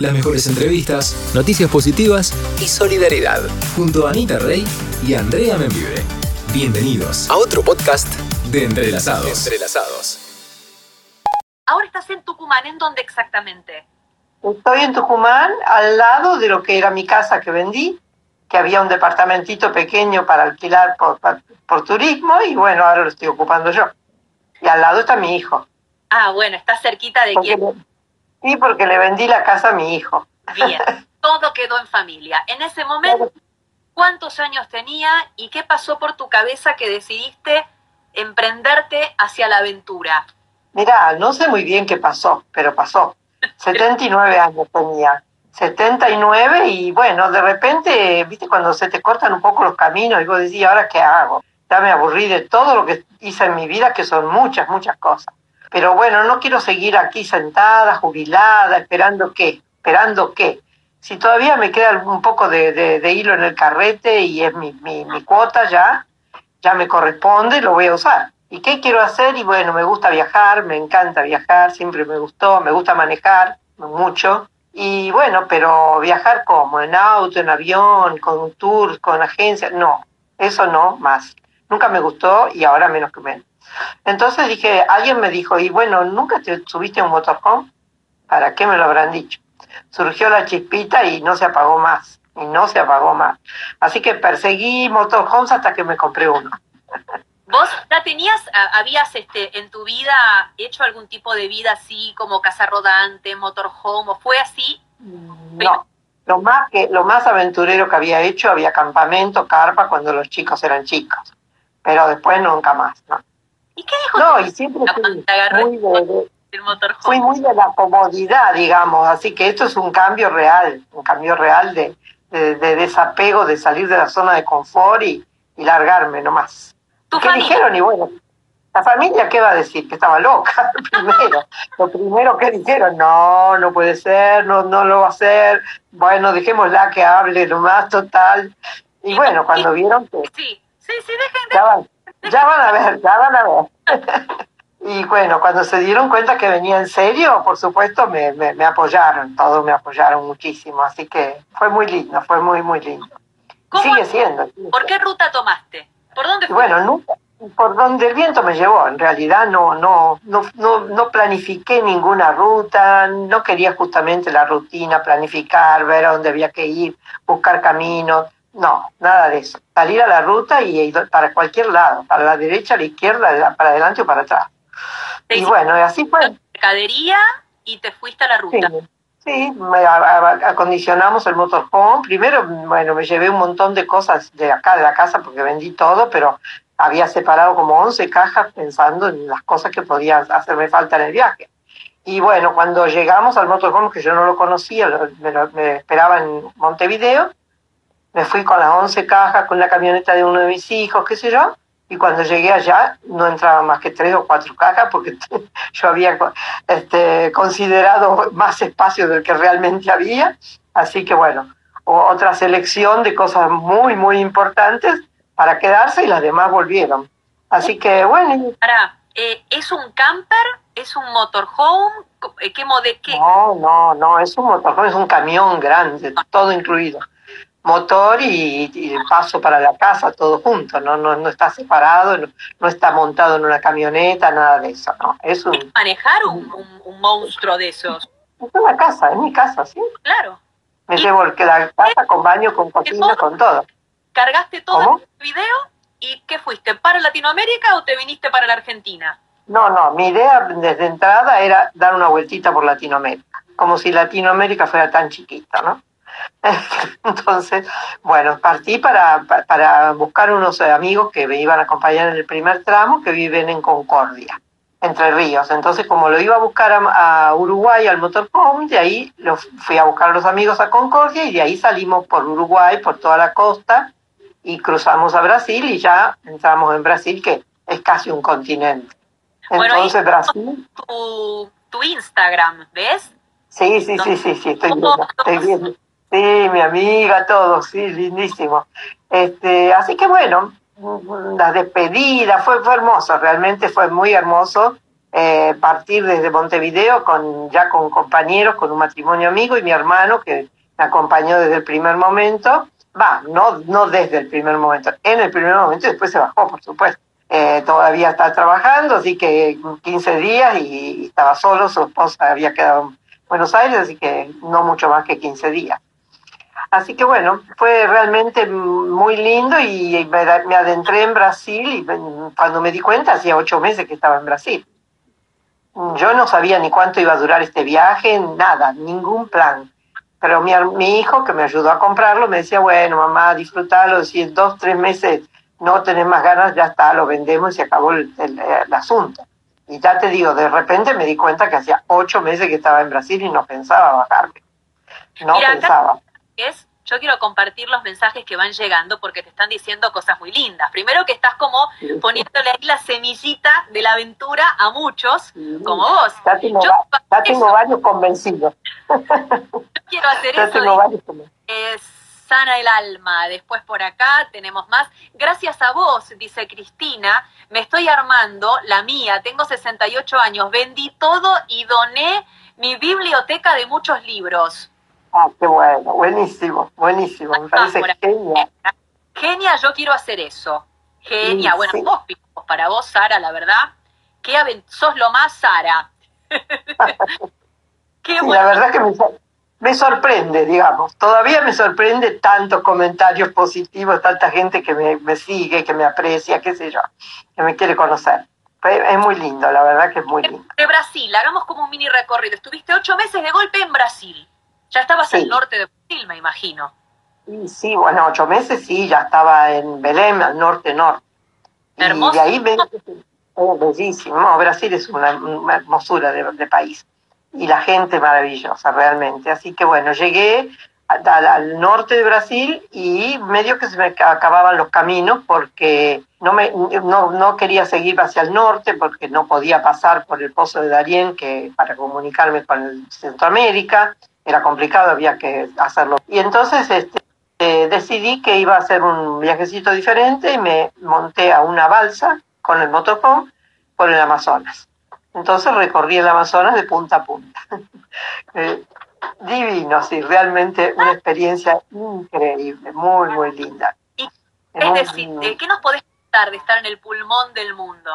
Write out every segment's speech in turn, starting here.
Las mejores entrevistas Noticias positivas y solidaridad. Junto a Anita Rey y Andrea Membibre. Bienvenidos a otro podcast de Entrelazados. Entrelazados. Ahora estás en Tucumán, ¿en dónde exactamente? Estoy en Tucumán, al lado de lo que era mi casa que vendí, que había un departamentito pequeño para alquilar por, por turismo y bueno, ahora lo estoy ocupando yo. Y al lado está mi hijo. Ah, bueno, está cerquita de Porque quién. Sí, porque le vendí la casa a mi hijo. Bien, todo quedó en familia. En ese momento, ¿cuántos años tenía y qué pasó por tu cabeza que decidiste emprenderte hacia la aventura? Mirá, no sé muy bien qué pasó, pero pasó. 79 años tenía. 79 y bueno, de repente, viste, cuando se te cortan un poco los caminos y vos decís, ¿y ahora qué hago? Ya me aburrí de todo lo que hice en mi vida, que son muchas, muchas cosas. Pero bueno, no quiero seguir aquí sentada, jubilada, esperando qué, esperando qué. Si todavía me queda un poco de, de- hilo en el carrete y es mi, mi, mi cuota ya, ya me corresponde, lo voy a usar. ¿Y qué quiero hacer? Y bueno, me gusta viajar, me encanta viajar, siempre me gustó, me gusta manejar mucho. Y bueno, pero viajar como en auto, en avión, con un tour, con agencia, no, eso no más. Nunca me gustó y ahora menos que menos. Entonces dije, alguien me dijo, y bueno, ¿nunca te subiste a un motorhome? ¿Para qué me lo habrán dicho? Surgió la chispita y no se apagó más, y no se apagó más. Así que perseguí motorhomes hasta que me compré uno. ¿Vos ya tenías, habías este, en tu vida hecho algún tipo de vida así como casa rodante, motorhome, o fue así? No, lo más que lo más aventurero que había hecho había campamento, carpa cuando los chicos eran chicos, pero después nunca más, ¿no? ¿Y qué dijo No, y siempre fui muy de, fui muy de la comodidad, digamos, así que esto es un cambio real, un cambio real de, de, de desapego, de salir de la zona de confort y, y largarme nomás. ¿Tu ¿Qué familia? dijeron? Y bueno, la familia, ¿qué va a decir? Que estaba loca, primero. Lo primero que dijeron, no, no puede ser, no, no lo va a hacer. Bueno, dejémosla que hable nomás, total. Y bueno, cuando vieron que Sí, sí, sí, dejen de... ya van, ya van a ver, ya van a ver. Y bueno, cuando se dieron cuenta que venía en serio, por supuesto, me, me, me apoyaron, todos me apoyaron muchísimo. Así que fue muy lindo, fue muy, muy lindo. Y ¿Cómo- sigue siendo. sigue ¿Por qué ruta tomaste? ¿Por dónde fuiste? bueno, nunca, por donde el viento me llevó, en realidad no, no, no, no, no planifiqué ninguna ruta, no quería justamente la rutina, planificar, ver a dónde había que ir, buscar caminos, no, nada de eso. Salir a la ruta y ir para cualquier lado, para la derecha, a la izquierda, para adelante o para atrás. Te Y bueno, y así fue. mercadería y te fuiste a la ruta. sí, acondicionamos el motorhome. Primero, bueno, me llevé un montón de cosas de acá, de la casa, porque vendí todo, pero había separado como 11 cajas pensando en las cosas que podían hacerme falta en el viaje. Y bueno, cuando llegamos al motorhome, que yo no lo conocía, me, lo- me esperaba en Montevideo, me fui con las 11 cajas, con la camioneta de uno de mis hijos, qué sé yo, y cuando llegué allá no entraban más que tres o cuatro cajas porque yo había este, considerado más espacio del que realmente había. Así que bueno, otra selección de cosas muy, muy importantes para quedarse y las demás volvieron. Así que bueno, Ahora, eh, ¿es un camper? ¿Es un motorhome? ¿Qué mode qué? no, no, no, es un motorhome, es un camión grande, todo incluido. Motor y, y paso para la casa, todo junto, no, no, no está separado, no, no está montado en una camioneta, nada de eso, no. Es, un, ¿Es manejar un, un- un monstruo de esos? es una casa, es mi casa, ¿sí? Claro. Me ¿Y llevo el- la casa con baño, con cocina, con todo. ¿Cargaste todo ¿Cómo? el video? ¿Y qué fuiste? ¿Para Latinoamérica o te viniste para la Argentina? No, no, mi idea desde entrada era dar una vueltita por Latinoamérica, como si Latinoamérica fuera tan chiquita, ¿no? Entonces, bueno, partí para, pa- para buscar unos amigos que me iban a acompañar en el primer tramo, que viven en Concordia, Entre Ríos. Entonces, como lo iba a buscar a, a Uruguay, al motorhome, de ahí lo fui a buscar a los amigos a Concordia y de ahí salimos por Uruguay, por toda la costa, y cruzamos a Brasil y ya entramos en Brasil, que es casi un continente. Bueno, Entonces, Brasil, Tu, tu Instagram, ¿ves? sí, sí, sí, sí, sí, estoy viendo, estoy viendo. Sí, mi amiga, todo, sí, lindísimo. Este, así que bueno, la despedida fue, fue hermoso, realmente fue muy hermoso eh, partir desde Montevideo con, ya con compañeros, con un matrimonio amigo y mi hermano que me acompañó desde el primer momento. Va, no, no desde el primer momento, en el primer momento y después se bajó, por supuesto. Eh, todavía está trabajando, así que 15 días y estaba solo, su esposa había quedado en Buenos Aires, así que no mucho más que 15 días. Así que bueno, fue realmente muy lindo y me, adentré en Brasil y cuando me di cuenta, hacía ocho meses que estaba en Brasil. Yo no sabía ni cuánto iba a durar este viaje, nada, ningún plan. Pero mi, mi hijo, que me ayudó a comprarlo, me decía, bueno, mamá, disfrútalo, si en dos, tres meses no tenés más ganas, ya está, lo vendemos y se acabó el, asunto. Y ya te digo, de repente me di cuenta que hacía ocho meses que estaba en Brasil y no pensaba bajarme. No pensaba. Es yo quiero compartir los mensajes que van llegando porque te están diciendo cosas muy lindas. Primero que estás como poniéndole ahí la semillita de la aventura a muchos, como vos. Ya tengo, yo, tengo varios convencidos. Yo quiero hacer ya eso. Tengo varios sana el alma. Después por acá tenemos más. Gracias a vos, dice Cristina, me estoy armando la mía. Tengo 68 años. Vendí todo y doné mi biblioteca de muchos libros. Ah, qué bueno, buenísimo, buenísimo, me parece genial. Genia, yo quiero hacer eso. Genia, bueno, vos, para vos, Sara, la verdad, que sos lo más, Sara. qué bueno. La verdad que me, sorprende, digamos, todavía me sorprende tantos comentarios positivos, tanta gente que me, me sigue, que me aprecia, qué sé yo, que me quiere conocer. Es muy lindo, la verdad que es muy lindo. De Brasil, hagamos como un mini recorrido. Estuviste ocho meses de golpe en Brasil. Ya estabas al norte de Brasil, me imagino. Sí, sí, bueno, ocho meses sí, ya estaba en Belém, al norte-norte. Hermoso. Y de ahí me... Oh, bellísimo. Brasil es una, hermosura de, país. Y la gente maravillosa, realmente. Así que bueno, llegué al, norte de Brasil y medio que se me acababan los caminos porque no, me, no, no, quería seguir hacia el norte porque no podía pasar por el pozo de Darién que, para comunicarme con el Centroamérica era complicado, había que hacerlo. Y entonces este, eh, decidí que iba a hacer un viajecito diferente y me monté a una balsa con el motorhome por el Amazonas. Entonces recorrí el Amazonas de punta a punta. Eh, divino, sí, realmente una experiencia increíble, muy, muy linda. es decir, ¿qué nos podés contar de estar en el pulmón del mundo?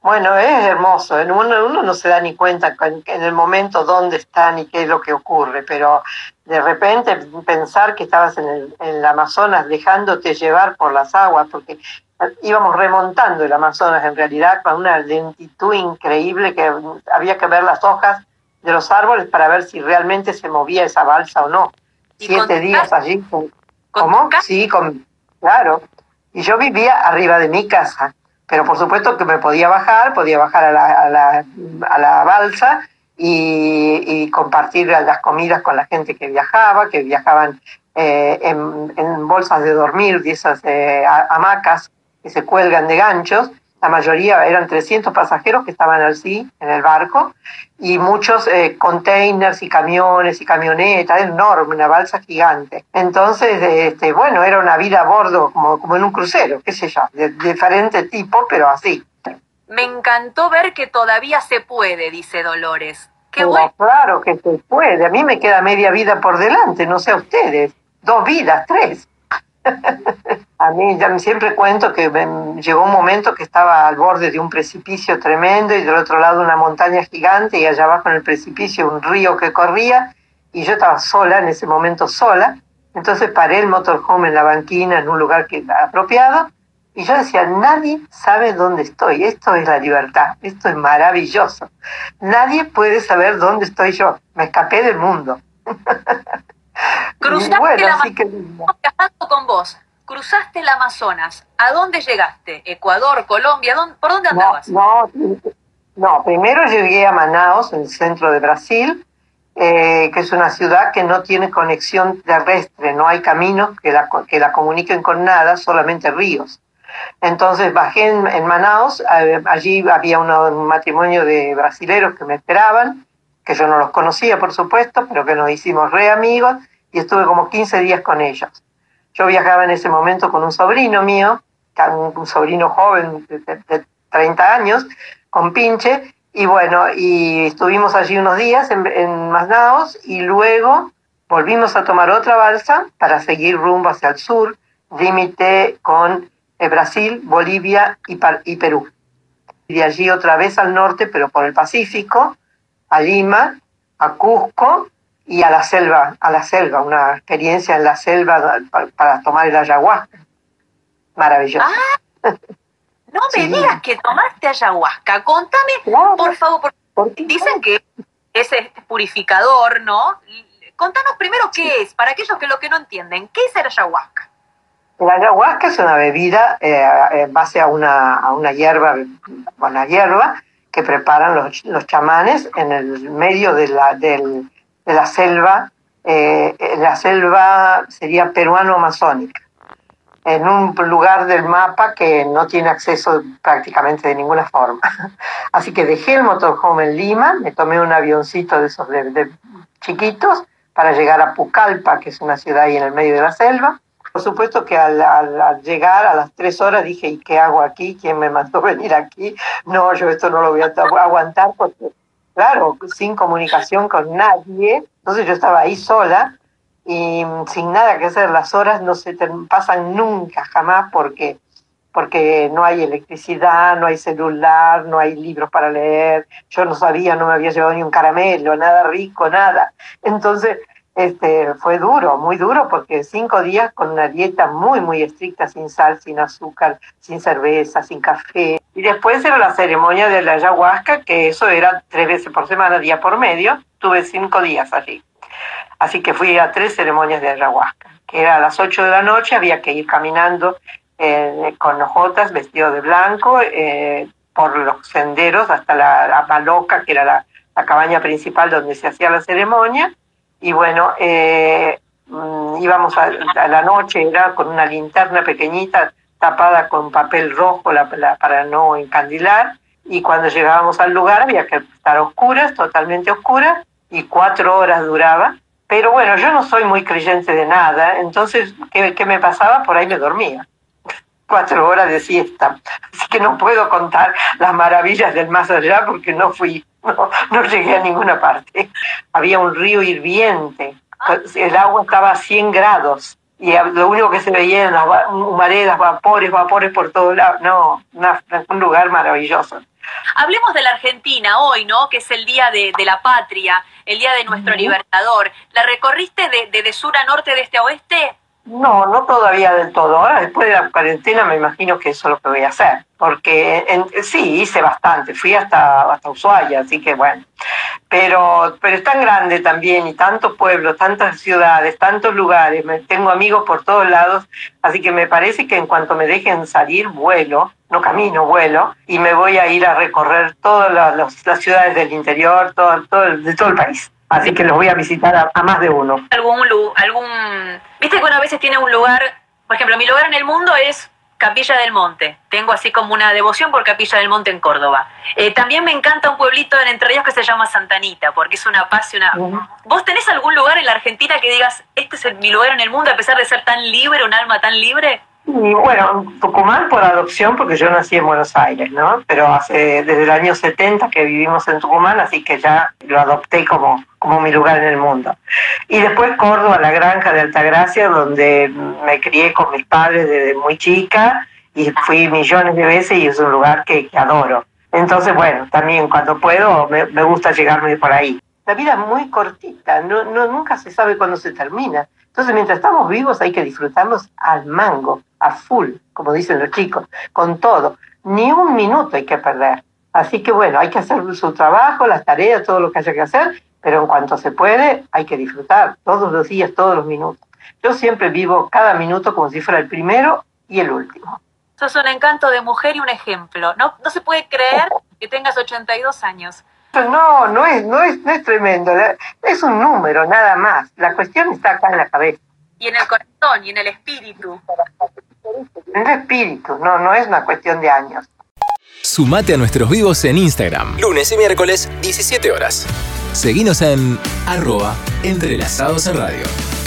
Bueno, es hermoso. Uno, uno no se da ni cuenta en el momento dónde están y qué es lo que ocurre, pero de repente pensar que estabas en el, en el Amazonas dejándote llevar por las aguas, porque íbamos remontando el Amazonas en realidad con una lentitud increíble que había que ver las hojas de los árboles para ver si realmente se movía esa balsa o no. Siete días allí. ¿Cómo? Sí, con, claro. Y yo vivía arriba de mi casa pero por supuesto que me podía bajar, podía bajar a la, a la, a la balsa y, compartir las comidas con la gente que viajaba, que viajaban eh, en, bolsas de dormir, de esas eh, hamacas que se cuelgan de ganchos, la mayoría eran 300 pasajeros que estaban así en el barco y muchos eh, containers y camiones y camionetas, enorme, una balsa gigante. Entonces, este, bueno, era una vida a bordo como, como en un crucero, qué sé yo, de, diferente tipo, pero así. Me encantó ver que todavía se puede, dice Dolores. Qué bueno. Claro que se puede. A mí me queda media vida por delante, no sé a ustedes. Dos vidas, tres. A mí ya siempre cuento que llegó un momento que estaba al borde de un precipicio tremendo y del otro lado una montaña gigante y allá abajo en el precipicio un río que corría y yo estaba sola, en ese momento sola. Entonces paré el motorhome en la banquina, en un lugar que, apropiado, y yo decía, nadie sabe dónde estoy. Esto es la libertad, esto es maravilloso. Nadie puede saber dónde estoy yo. Me escapé del mundo. Cruzaste bueno, la así que... Cruzaste el Amazonas. ¿A dónde llegaste? ¿Ecuador, Colombia? ¿Por dónde andabas? No, no, primero llegué a Manaus, en el centro de Brasil, eh, que es una ciudad que no tiene conexión terrestre, no hay caminos que la, que la comuniquen con nada, solamente ríos. Entonces bajé en, Manaus, eh, allí había un matrimonio de brasileros que me esperaban, que yo no los conocía, por supuesto, pero que nos hicimos re amigos y estuve como 15 días con ellos. Yo viajaba en ese momento con un sobrino mío, un, sobrino joven de, 30 años, con pinche, Y bueno, y estuvimos allí unos días en, en Masnaos y luego volvimos a tomar otra balsa para seguir rumbo hacia el sur, límite con eh, Brasil, Bolivia y, y Perú. Y de allí otra vez al norte, pero por el Pacífico, a Lima, a Cusco y a la selva, a la selva, una experiencia en la selva para, tomar el ayahuasca. Maravilloso. Ah, no me digas que tomaste ayahuasca. Contame, por favor, porque dicen que es este purificador, ¿no? Contanos primero qué es, para aquellos que lo que no entienden, ¿qué es el ayahuasca? La ayahuasca es una bebida eh, en base a una, a una hierba, una hierba que preparan los, los chamanes en el medio de la, del, de la selva, eh, la selva sería peruano-amazónica, en un lugar del mapa que no tiene acceso prácticamente de ninguna forma. Así que dejé el motorhome en Lima, me tomé un avioncito de esos de, chiquitos para llegar a Pucallpa, que es una ciudad ahí en el medio de la selva. Por supuesto que al, al, llegar a las tres horas dije, ¿y qué hago aquí? ¿Quién me mandó venir aquí? No, yo esto no lo voy a aguantar porque claro, sin comunicación con nadie. Entonces yo estaba ahí sola y sin nada que hacer. Las horas no se pasan nunca, jamás, porque, porque no hay electricidad, no hay celular, no hay libros para leer. Yo no sabía, no me había llevado ni un caramelo, nada rico, nada. Entonces este, fue duro, muy duro, porque cinco días con una dieta muy, muy estricta, sin sal, sin azúcar, sin cerveza, sin café. Y después era la ceremonia de la ayahuasca, que eso era tres veces por semana, día por medio. Tuve cinco días allí. Así que fui a tres ceremonias de ayahuasca, que era a las ocho de la noche, había que ir caminando eh, con hojotas, vestido de blanco, eh, por los senderos hasta la, la Maloca, que era la, cabaña principal donde se hacía la ceremonia y bueno, eh, mm, íbamos a, la noche, era con una linterna pequeñita tapada con papel rojo la, para no encandilar, y cuando llegábamos al lugar había que estar oscuras, totalmente oscuras, y cuatro horas duraba. Pero bueno, yo no soy muy creyente de nada, entonces, ¿qué, qué me pasaba? Por ahí me dormía cuatro horas de siesta. Así que no puedo contar las maravillas del más allá porque no fui, no, no llegué a ninguna parte. Había un río hirviente, el agua estaba a 100 grados y lo único que se veía eran las humaredas, vapores, vapores por todos lados. No, un lugar maravilloso. Hablemos de la Argentina hoy, ¿no? Que es el día de, de la patria, el día de nuestro libertador. ¿La recorriste de, de, de sur a norte, de este a oeste? No, no todavía del todo. Ahora, después de la cuarentena, me imagino que eso es lo que voy a hacer. Porque en, sí, hice bastante. Fui hasta, hasta Ushuaia, así que bueno. Pero, pero es tan grande también, y tantos pueblos, tantas ciudades, tantos lugares. Me, tengo amigos por todos lados. Así que me parece que en cuanto me dejen salir, vuelo. No camino, vuelo. Y me voy a ir a recorrer todas las, las ciudades del interior, todo, todo, de todo el país. Así que los voy a visitar a, más de uno. ¿Algún, algún, viste que uno a veces tiene un lugar, por ejemplo, mi lugar en el mundo es Capilla del Monte. Tengo así como una devoción por Capilla del Monte en Córdoba. Eh, también me encanta un pueblito en Entre Ríos que se llama Santanita, porque es una paz y una... ¿Vos tenés algún lugar en la Argentina que digas, este es mi lugar en el mundo a pesar de ser tan libre, un alma tan libre? Bueno, Tucumán por adopción, porque yo nací en Buenos Aires, ¿no? Pero hace desde el año 70 que vivimos en Tucumán, así que ya lo adopté como, como mi lugar en el mundo. Y después Córdoba, la granja de Altagracia, donde me crié con mis padres desde muy chica y fui millones de veces y es un lugar que, adoro. Entonces, bueno, también cuando puedo me, me gusta llegarme por ahí. La vida es muy cortita, no, no, nunca se sabe cuándo se termina. Entonces, mientras estamos vivos hay que disfrutarlos al mango, a full, como dicen los chicos, con todo. Ni un minuto hay que perder. Así que bueno, hay que hacer su trabajo, las tareas, todo lo que haya que hacer, pero en cuanto se puede, hay que disfrutar todos los días, todos los minutos. Yo siempre vivo cada minuto como si fuera el primero y el último. Sos un encanto de mujer y un ejemplo. No, no se puede creer que tengas 82 años. No, no es, no, es, no es tremendo, es un número nada más. La cuestión está acá en la cabeza. Y en el corazón y en el espíritu. En el espíritu, no, no es una cuestión de años. Sumate a nuestros vivos en Instagram, lunes y miércoles, 17 horas. Seguinos en arroba entrelazados en radio.